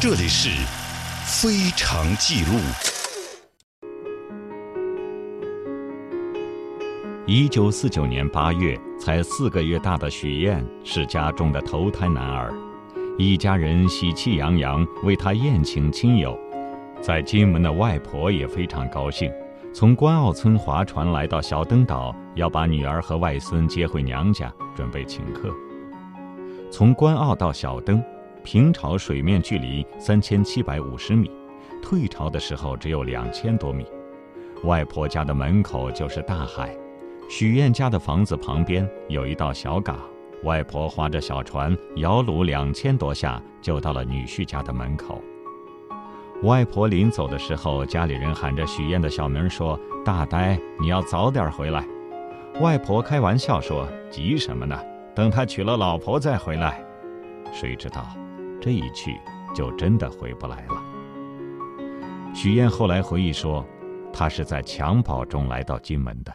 这里是《非常记录》。一九四九年八月，才四个月大的许燕是家中的头胎男儿，一家人喜气洋洋为他宴请亲友，在金门的外婆也非常高兴，从关澳村划船来到小登岛，要把女儿和外孙接回娘家，准备请客。从关澳到小登，平潮水面距离三千七百五十米，退潮的时候只有两千多米，外婆家的门口就是大海。许燕家的房子旁边有一道小港，外婆划着小船摇橹两千多下，就到了女婿家的门口。外婆临走的时候，家里人喊着许燕的小名说：“大呆，你要早点回来。”外婆开玩笑说：“急什么呢？等他娶了老婆再回来。”谁知道，这一去就真的回不来了。许燕后来回忆说：“她是在襁褓中来到金门的。”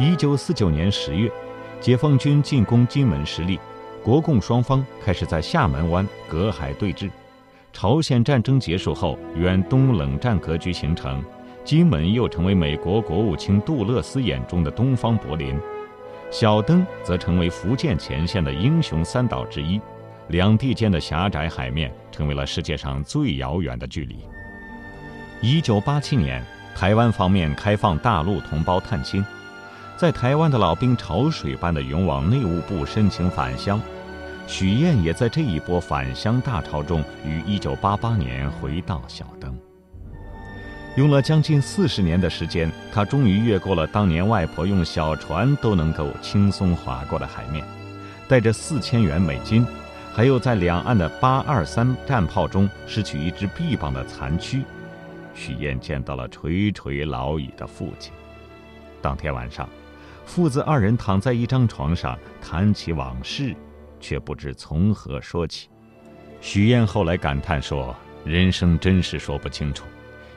一九四九年十月，解放军进攻金门失利，国共双方开始在厦门湾隔海对峙。朝鲜战争结束后，远东冷战格局形成，金门又成为美国国务卿杜勒斯眼中的东方柏林，小登则成为福建前线的英雄三岛之一。两地间的狭窄海面成为了世界上最遥远的距离。一九八七年，台湾方面开放大陆同胞探亲。在台湾的老兵潮水般的涌往内务部申请返乡，许燕也在这一波返乡大潮中，于1988年回到小登。用了将近四十年的时间，他终于越过了当年外婆用小船都能够轻松划过的海面，带着四千元美金，还有在两岸的八二三战炮中失去一只臂膀的残躯，许燕见到了垂垂老矣的父亲。当天晚上。父子二人躺在一张床上谈起往事，却不知从何说起。许燕后来感叹说：“人生真是说不清楚，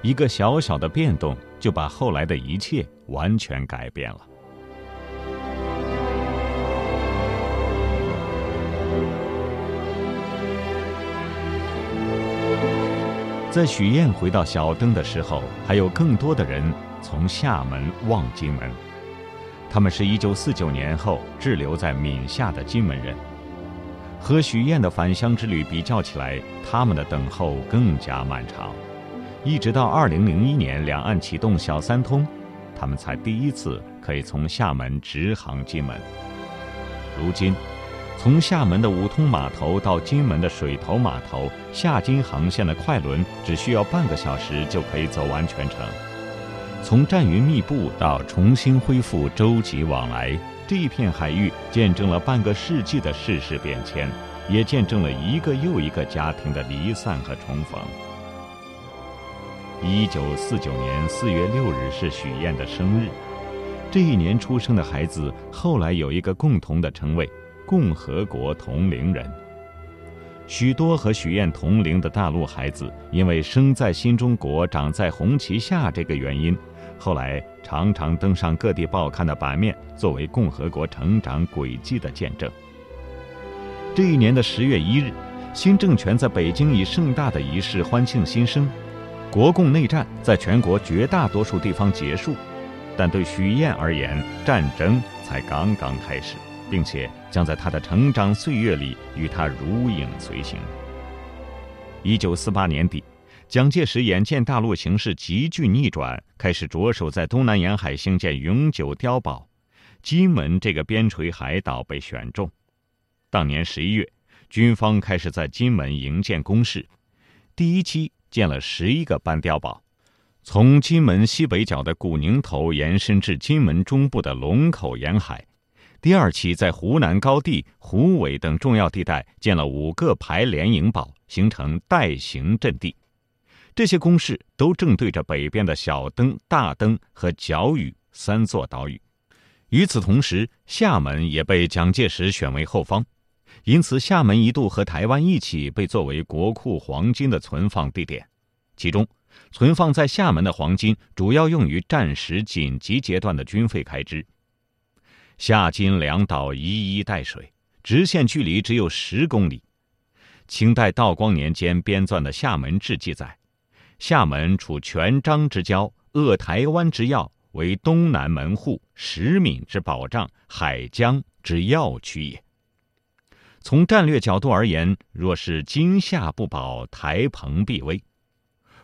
一个小小的变动就把后来的一切完全改变了。”在许燕回到小登的时候，还有更多的人从厦门望金门。他们是一九四九年后滞留在闽夏的金门人，和许燕的返乡之旅比较起来，他们的等候更加漫长。一直到二零零一年两岸启动小三通，他们才第一次可以从厦门直航金门。如今，从厦门的五通码头到金门的水头码头，厦金航线的快轮只需要半个小时就可以走完全程。从战云密布到重新恢复洲际往来，这一片海域见证了半个世纪的世事变迁，也见证了一个又一个家庭的离散和重逢。一九四九年四月六日是许燕的生日，这一年出生的孩子后来有一个共同的称谓——共和国同龄人。许多和许燕同龄的大陆孩子，因为生在新中国，长在红旗下这个原因。后来常常登上各地报刊的版面，作为共和国成长轨迹的见证。这一年的十月一日，新政权在北京以盛大的仪式欢庆新生，国共内战在全国绝大多数地方结束，但对许燕而言，战争才刚刚开始，并且将在他的成长岁月里与他如影随形。一九四八年底。蒋介石眼见大陆形势急剧逆转，开始着手在东南沿海兴建永久碉堡。金门这个边陲海岛被选中。当年十一月，军方开始在金门营建工事，第一期建了十一个班碉堡，从金门西北角的古宁头延伸至金门中部的龙口沿海。第二期在湖南高地、湖尾等重要地带建了五个排连营堡，形成带形阵地。这些工事都正对着北边的小登、大登和角屿三座岛屿。与此同时，厦门也被蒋介石选为后方，因此厦门一度和台湾一起被作为国库黄金的存放地点。其中，存放在厦门的黄金主要用于战时紧急阶段的军费开支。夏金两岛一一带水，直线距离只有十公里。清代道光年间编纂的《厦门志》记载，厦门处全漳之交，扼台湾之要，为东南门户，食闽之保障，海疆之要区也。从战略角度而言，若是金厦不保，台澎必危。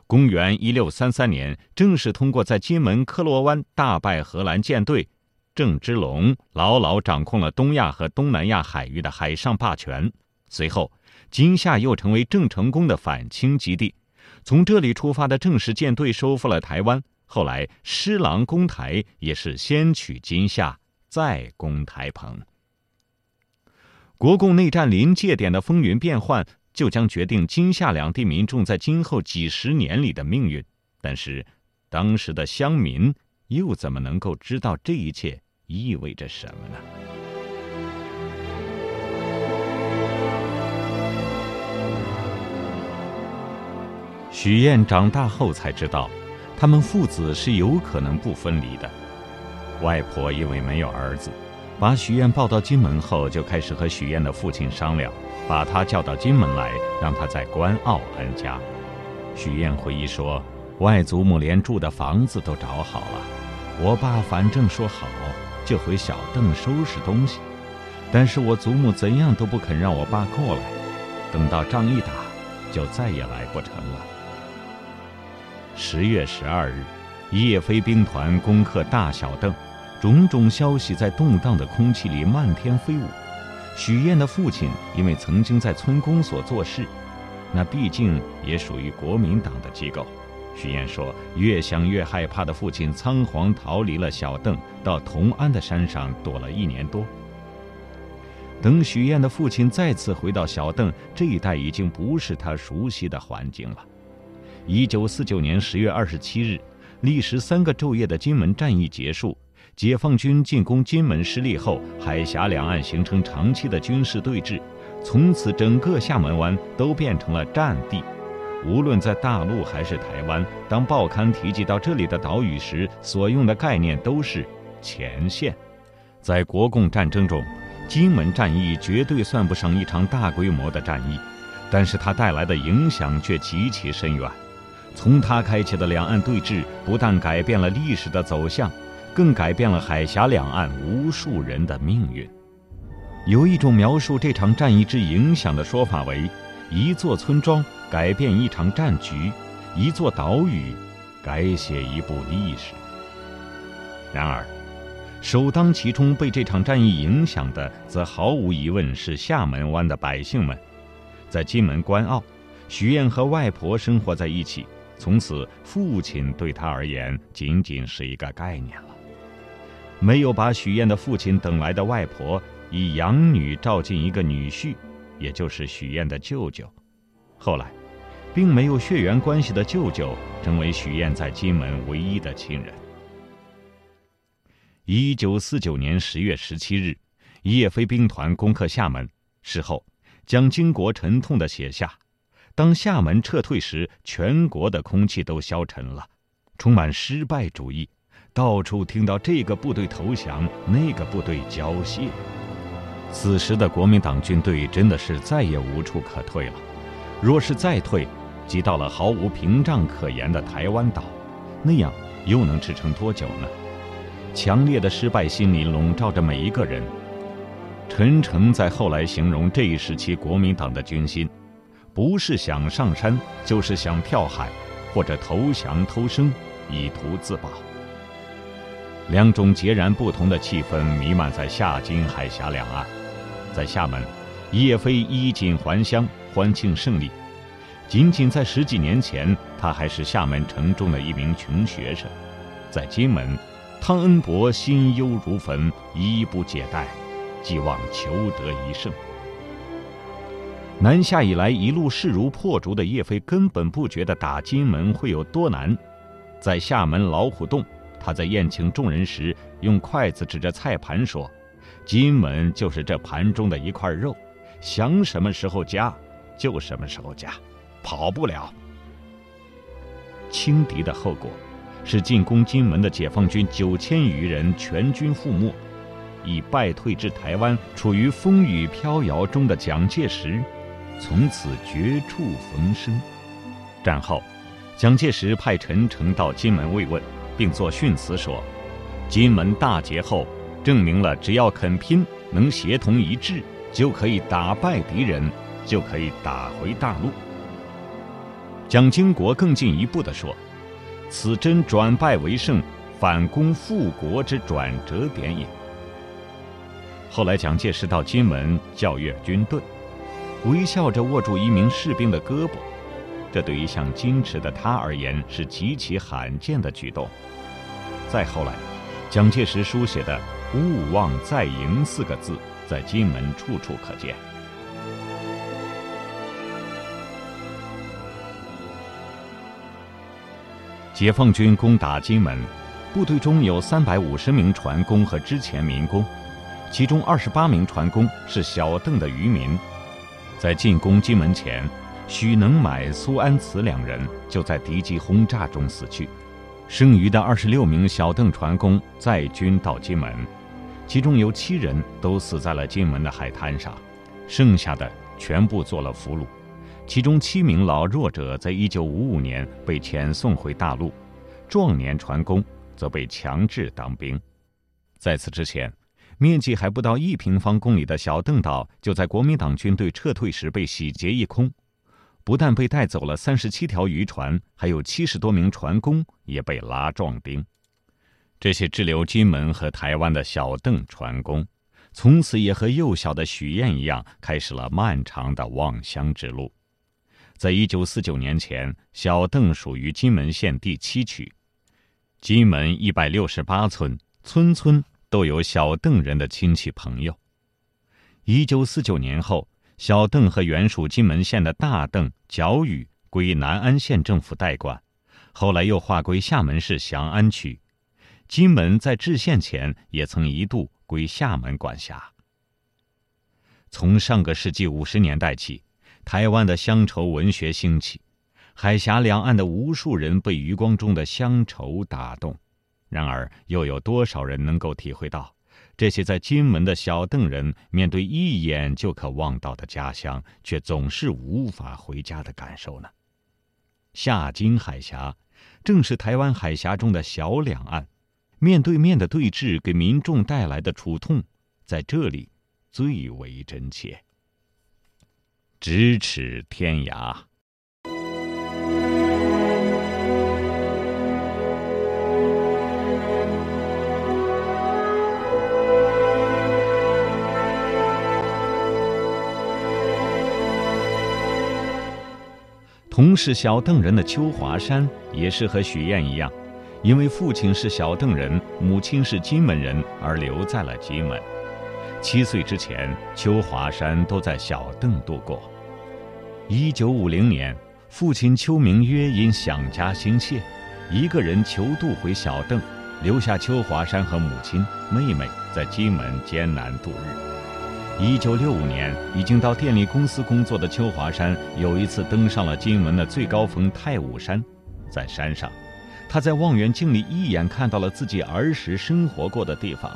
公元一六三三年，正是通过在金门科罗湾大败荷兰舰队，郑芝龙牢牢掌控了东亚和东南亚海域的海上霸权。随后，金厦又成为郑成功的反清基地。从这里出发的郑氏舰队收复了台湾。后来，施琅攻台也是先取金厦，再攻台澎。国共内战临界点的风云变幻，就将决定金夏两地民众在今后几十年里的命运。但是，当时的乡民又怎么能够知道这一切意味着什么呢？许燕长大后才知道，他们父子是有可能不分离的。外婆因为没有儿子。把许愿抱到金门后，就开始和许愿的父亲商量，把他叫到金门来，让他在关澳安家。许愿回忆说，外祖母连住的房子都找好了，我爸反正说好就回小邓收拾东西，但是我祖母怎样都不肯让我爸过来，等到仗一打，就再也来不成了。十月十二日，叶飞兵团攻克大小邓。种种消息在动荡的空气里漫天飞舞。许燕的父亲因为曾经在村公所做事，那毕竟也属于国民党的机构。许燕说，越想越害怕的父亲仓皇逃离了小邓，到同安的山上躲了一年多。等许燕的父亲再次回到小邓这一带，已经不是他熟悉的环境了。一九四九年十月二十七日，历时三个昼夜的金门战役结束。解放军进攻金门失利后，海峡两岸形成长期的军事对峙，从此整个厦门湾都变成了战地。无论在大陆还是台湾，当报刊提及到这里的岛屿时，所用的概念都是前线。在国共战争中，金门战役绝对算不上一场大规模的战役，但是它带来的影响却极其深远。从它开启的两岸对峙，不但改变了历史的走向。更改变了海峡两岸无数人的命运。有一种描述这场战役之影响的说法为：一座村庄改变一场战局，一座岛屿改写一部历史。然而，首当其冲被这场战役影响的，则毫无疑问是厦门湾的百姓们。在金门关澳，许燕和外婆生活在一起，从此父亲对他而言仅仅是一个概念了。没有把许燕的父亲等来的外婆以养女召进一个女婿，也就是许燕的舅舅。后来，并没有血缘关系的舅舅成为许燕在金门唯一的亲人。一九四九年十月十七日，叶飞兵团攻克厦门。事后，蒋经国沉痛地写下：“当厦门撤退时，全国的空气都消沉了，充满失败主义。”到处听到这个部队投降，那个部队缴械。此时的国民党军队真的是再也无处可退了。若是再退，即到了毫无屏障可言的台湾岛，那样又能支撑多久呢？强烈的失败心理笼罩着每一个人。陈诚在后来形容这一时期国民党的军心，不是想上山，就是想跳海，或者投降偷生，以图自保。两种截然不同的气氛弥漫在夏金海峡两岸。在厦门，叶飞衣锦还乡，欢庆胜利。仅仅在十几年前，他还是厦门城中的一名穷学生。在金门，汤恩伯心忧如焚，衣不解带，寄望求得一胜。南下以来一路势如破竹的叶飞，根本不觉得打金门会有多难。在厦门老虎洞。他在宴请众人时，用筷子指着菜盘说：“金门就是这盘中的一块肉，想什么时候夹，就什么时候夹，跑不了。”轻敌的后果，是进攻金门的解放军九千余人全军覆没。已败退至台湾，处于风雨飘摇中的蒋介石，从此绝处逢生。战后，蒋介石派陈诚到金门慰问，并作训词说：“金门大捷后，证明了只要肯拼，能协同一致，就可以打败敌人，就可以打回大陆。”蒋经国更进一步地说：“此真转败为胜。”反攻复国之转折点也。后来，蒋介石到金门教阅军队，微笑着握住一名士兵的胳膊，这对于一向矜持的他而言是极其罕见的举动。再后来，蒋介石书写的“勿忘再迎”四个字，在金门处处可见。解放军攻打金门。部队中有三百五十名船工和之前民工，其中二十八名船工是小邓的渔民。在进攻金门前，许能买、苏安慈两人就在敌机轰炸中死去。剩余的二十六名小邓船工载军到金门，其中有七人都死在了金门的海滩上，剩下的全部做了俘虏。其中七名老弱者在一九五五年被遣送回大陆，壮年船工。则被强制当兵。在此之前，面积还不到一平方公里的小邓岛，就在国民党军队撤退时被洗劫一空。不但被带走了三十七条渔船，还有七十多名船工也被拉壮丁。这些滞留金门和台湾的小邓船工，从此也和幼小的许燕一样，开始了漫长的望乡之路。在一九四九年前，小邓属于金门县第七区。金门一百六十八村，村村都有小邓人的亲戚朋友。一九四九年后，小邓和原属金门县的大邓、角屿归南安县政府代管，后来又划归厦门市翔安区。金门在制县前也曾一度归厦门管辖。从上个世纪五十年代起，台湾的乡愁文学兴起。海峡两岸的无数人被余光中的乡愁打动，然而又有多少人能够体会到，这些在金门的小邓人面对一眼就可望到的家乡，却总是无法回家的感受呢？下金海峡，正是台湾海峡中的小两岸，面对面的对峙给民众带来的触痛，在这里最为真切。咫尺天涯。同是小邓人的邱华山，也是和许燕一样，因为父亲是小邓人，母亲是金门人，而留在了金门。七岁之前，邱华山都在小邓度过。一九五零年，父亲邱明约因想家心切，一个人求渡回小邓，留下邱华山和母亲、妹妹在金门艰难度日。一九六五年，已经到电力公司工作的邱华山有一次登上了金门的最高峰太武山，在山上，他在望远镜里一眼看到了自己儿时生活过的地方。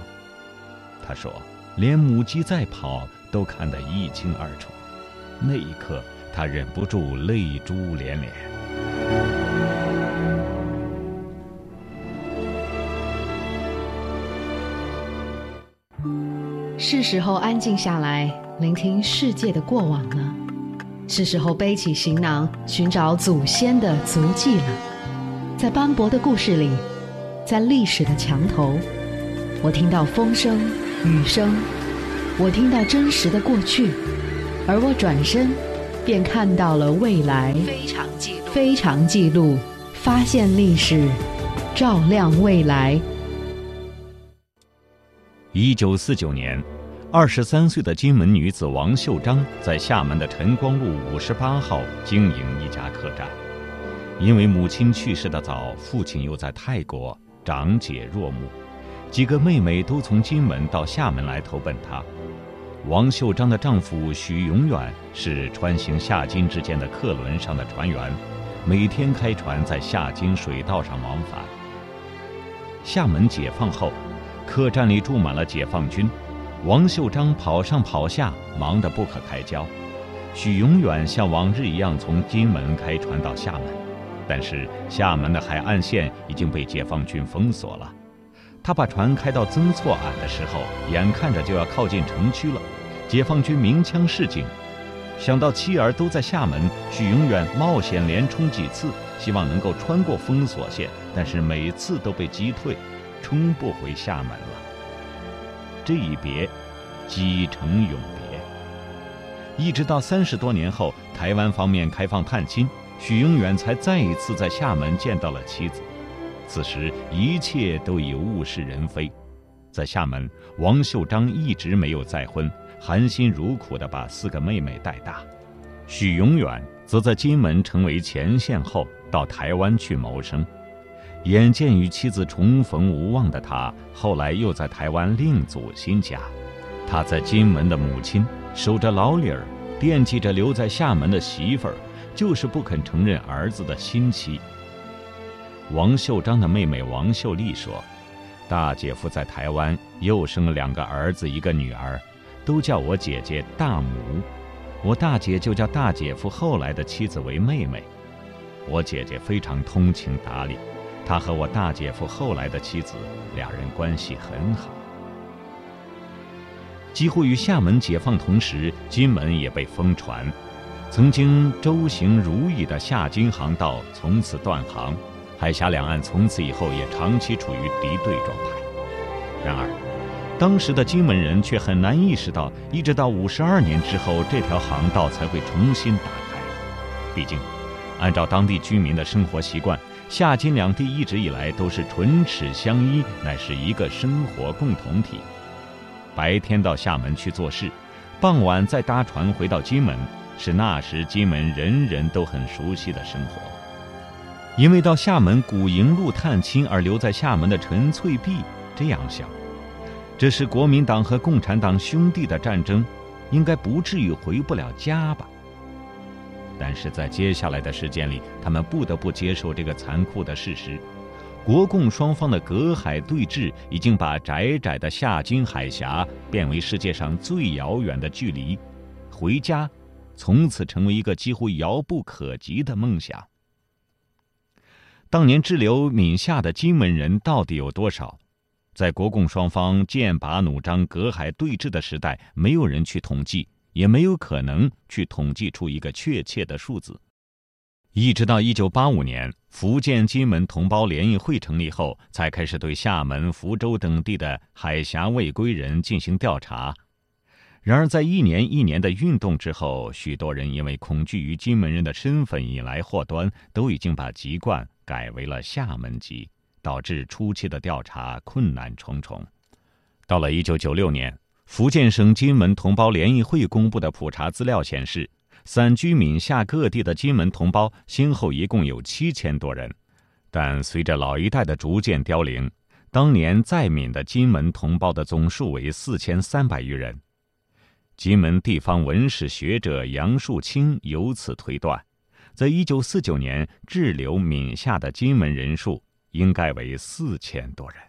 他说：“连母鸡在跑都看得一清二楚。”那一刻，他忍不住泪珠连连。是时候安静下来，聆听世界的过往了。是时候背起行囊，寻找祖先的足迹了。在斑驳的故事里，在历史的墙头，我听到风声、雨声，我听到真实的过去，而我转身，便看到了未来。非常记录，非常记录，发现历史，照亮未来。一九四九年。二十三岁的金门女子王秀章在厦门的晨光路五十八号经营一家客栈，因为母亲去世的早，父亲又在泰国，长姐若母，几个妹妹都从金门到厦门来投奔她。王秀章的丈夫许永远是穿行厦金之间的客轮上的船员，每天开船在厦金水道上往返。厦门解放后。客栈里住满了解放军，王秀章跑上跑下，忙得不可开交。许永远像往日一样从金门开船到厦门，但是厦门的海岸线已经被解放军封锁了。他把船开到曾厝垵的时候，眼看着就要靠近城区了，解放军鸣枪示警。想到妻儿都在厦门，许永远冒险连冲几次，希望能够穿过封锁线，但是每次都被击退，冲不回厦门了。这一别，几成永别。一直到三十多年后，台湾方面开放探亲，许永远才再一次在厦门见到了妻子。此时一切都已物是人非，在厦门，王秀章一直没有再婚。含辛茹苦地把四个妹妹带大，许永远则在金门成为前线后，到台湾去谋生。眼见与妻子重逢无望的他，后来又在台湾另组新家。他在金门的母亲守着老理儿，惦记着留在厦门的媳妇儿，就是不肯承认儿子的新妻。王秀章的妹妹王秀丽说：“大姐夫在台湾又生了两个儿子，一个女儿。”都叫我姐姐大母，我大姐就叫大姐夫后来的妻子为妹妹。我姐姐非常通情达理，他和我大姐夫后来的妻子俩人关系很好。几乎与厦门解放同时，金门也被封船，曾经周行如意的厦金航道从此断航，海峡两岸从此以后也长期处于敌对状态。然而。当时的金门人却很难意识到，一直到五十二年之后，这条航道才会重新打开。毕竟，按照当地居民的生活习惯，夏金两地一直以来都是唇齿相依，乃是一个生活共同体。白天到厦门去做事，傍晚再搭船回到金门，是那时金门人人都很熟悉的生活。因为到厦门古营路探亲而留在厦门的陈翠碧这样想。这是国民党和共产党兄弟的战争，应该不至于回不了家吧？但是在接下来的时间里，他们不得不接受这个残酷的事实：国共双方的隔海对峙已经把窄窄的夏津海峡变为世界上最遥远的距离，回家从此成为一个几乎遥不可及的梦想。当年滞留闽夏的金门人到底有多少？在国共双方剑拔弩张、隔海对峙的时代，没有人去统计，也没有可能去统计出一个确切的数字。一直到一九八五年，福建金门同胞联谊会成立后，才开始对厦门、福州等地的海峡未归人进行调查。然而，在一年一年的运动之后，许多人因为恐惧于金门人的身份引来祸端，都已经把籍贯改为了厦门籍。导致初期的调查困难重重。到了一九九六年，福建省金门同胞联谊会公布的普查资料显示，散居闽夏各地的金门同胞先后一共有七千多人。但随着老一代的逐渐凋零，当年在闽的金门同胞的总数为四千三百余人。金门地方文史学者杨树清由此推断，在一九四九年滞留闽夏的金门人数。应该为四千多人。